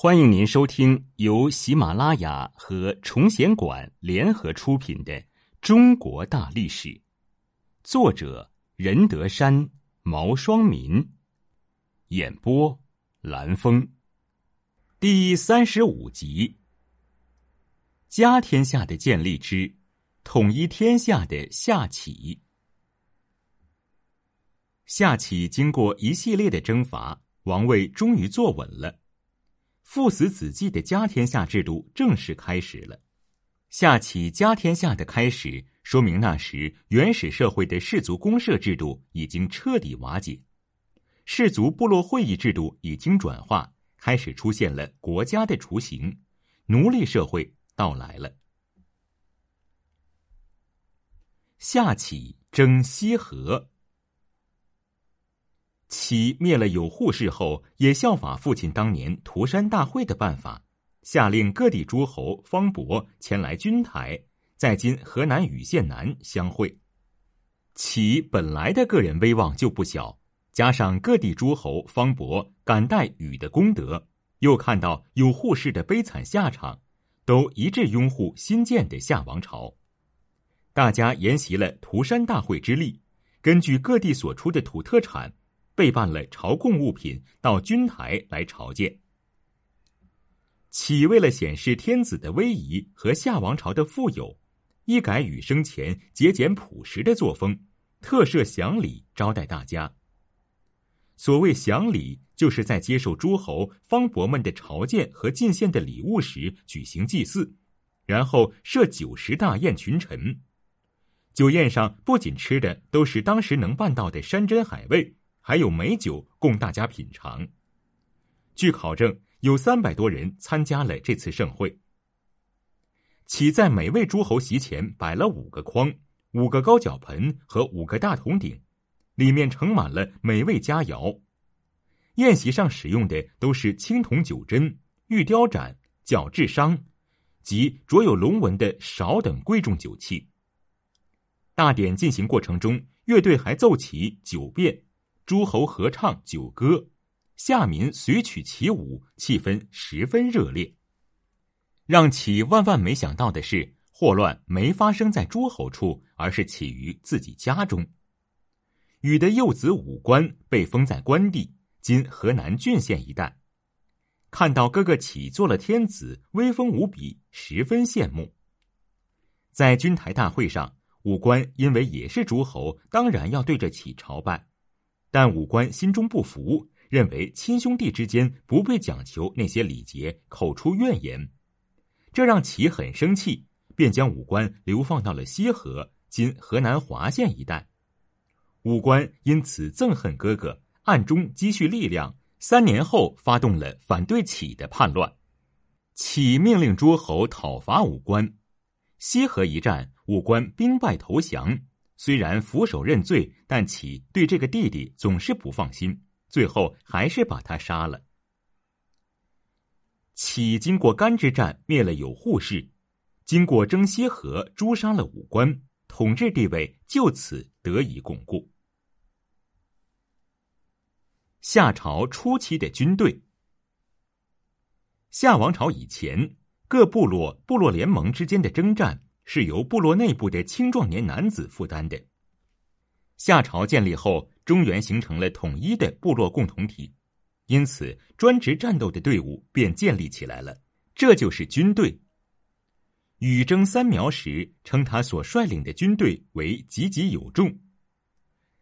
欢迎您收听由喜马拉雅和崇贤馆联合出品的《中国大历史》，作者任德山、毛双民，演播蓝峰，第三十五集：家天下的建立之统一天下的夏启。夏启经过一系列的征伐，王位终于坐稳了。父死子继的家天下制度正式开始了。夏启家天下的开始，说明那时原始社会的氏族公社制度已经彻底瓦解，氏族部落会议制度已经转化，开始出现了国家的雏形，奴隶社会到来了。夏启征西河。启灭了有扈氏后，也效法父亲当年涂山大会的办法，下令各地诸侯方伯前来军台，在今河南禹县南相会。启本来的个人威望就不小，加上各地诸侯方伯感戴禹的功德，又看到有扈氏的悲惨下场，都一致拥护新建的夏王朝。大家沿袭了涂山大会之力，根据各地所出的土特产。备办了朝贡物品到军台来朝见。启为了显示天子的威仪和夏王朝的富有，一改与生前节俭朴实的作风，特设享礼招待大家。所谓享礼，就是在接受诸侯方伯们的朝见和进献的礼物时举行祭祀，然后设酒食大宴群臣。酒宴上不仅吃的都是当时能办到的山珍海味。还有美酒供大家品尝。据考证，有三百多人参加了这次盛会。启在每位诸侯席前摆了五个筐、五个高脚盆和五个大铜鼎，里面盛满了美味佳肴。宴席上使用的都是青铜酒针、玉雕盏、角质觞及着有龙纹的勺等贵重酒器。大典进行过程中，乐队还奏起酒变。诸侯合唱九歌，下民随曲起舞，气氛十分热烈。让启万万没想到的是，祸乱没发生在诸侯处，而是起于自己家中。禹的幼子武官被封在关地（今河南浚县一带），看到哥哥启做了天子，威风无比，十分羡慕。在军台大会上，武官因为也是诸侯，当然要对着启朝拜。但武官心中不服，认为亲兄弟之间不必讲求那些礼节，口出怨言，这让启很生气，便将武官流放到了西河（今河南滑县一带）。武官因此憎恨哥哥，暗中积蓄力量，三年后发动了反对启的叛乱。启命令诸侯讨伐武官，西河一战，武官兵败投降。虽然俯首认罪，但启对这个弟弟总是不放心，最后还是把他杀了。启经过干之战灭了有扈氏，经过征西河诛杀了武官，统治地位就此得以巩固。夏朝初期的军队，夏王朝以前，各部落部落联盟之间的征战。是由部落内部的青壮年男子负担的。夏朝建立后，中原形成了统一的部落共同体，因此专职战斗的队伍便建立起来了。这就是军队。禹征三苗时，称他所率领的军队为积极有众。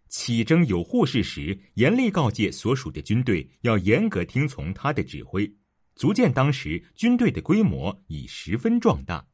启征有扈氏时，严厉告诫所属的军队要严格听从他的指挥，足见当时军队的规模已十分壮大。